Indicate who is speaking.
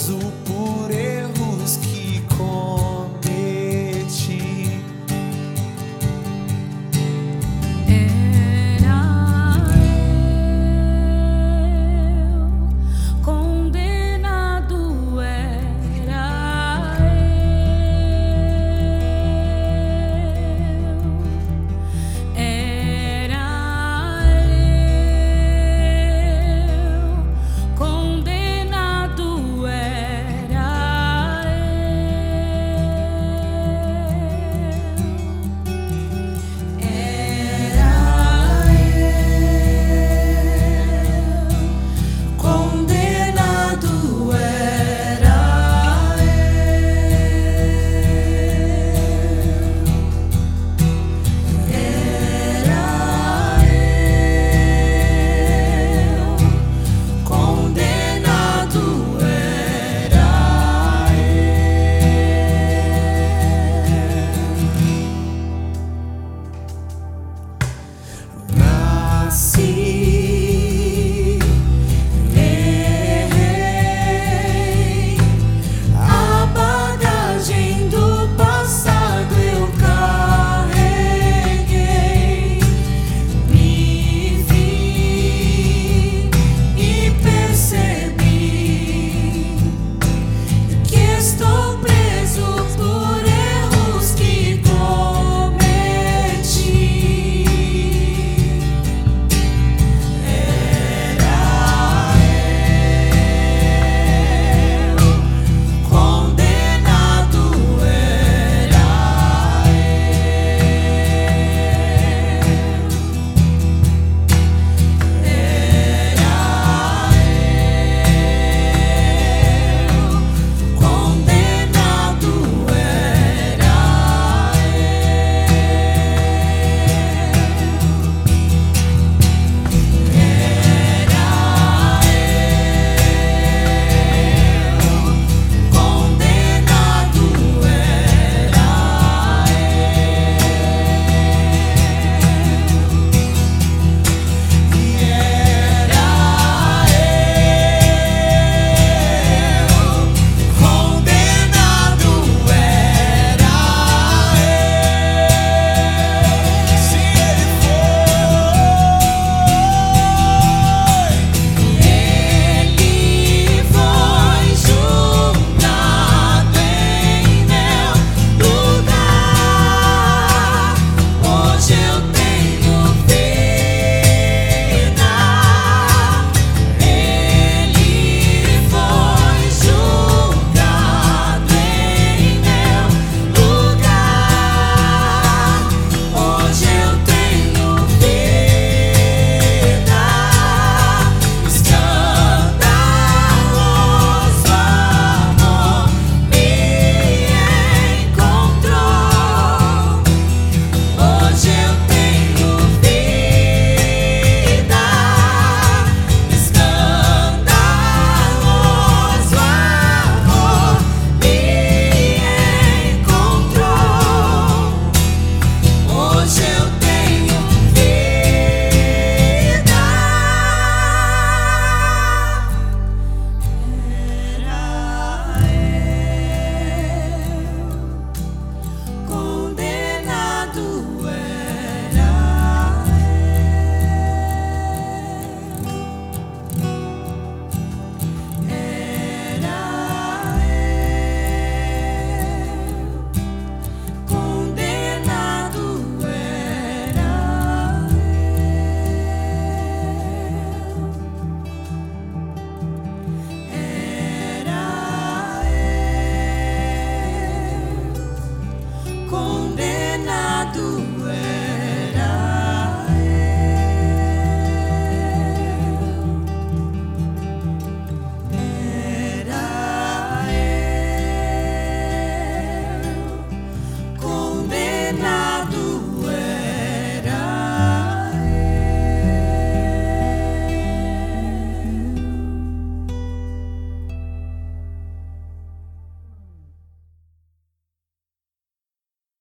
Speaker 1: percebi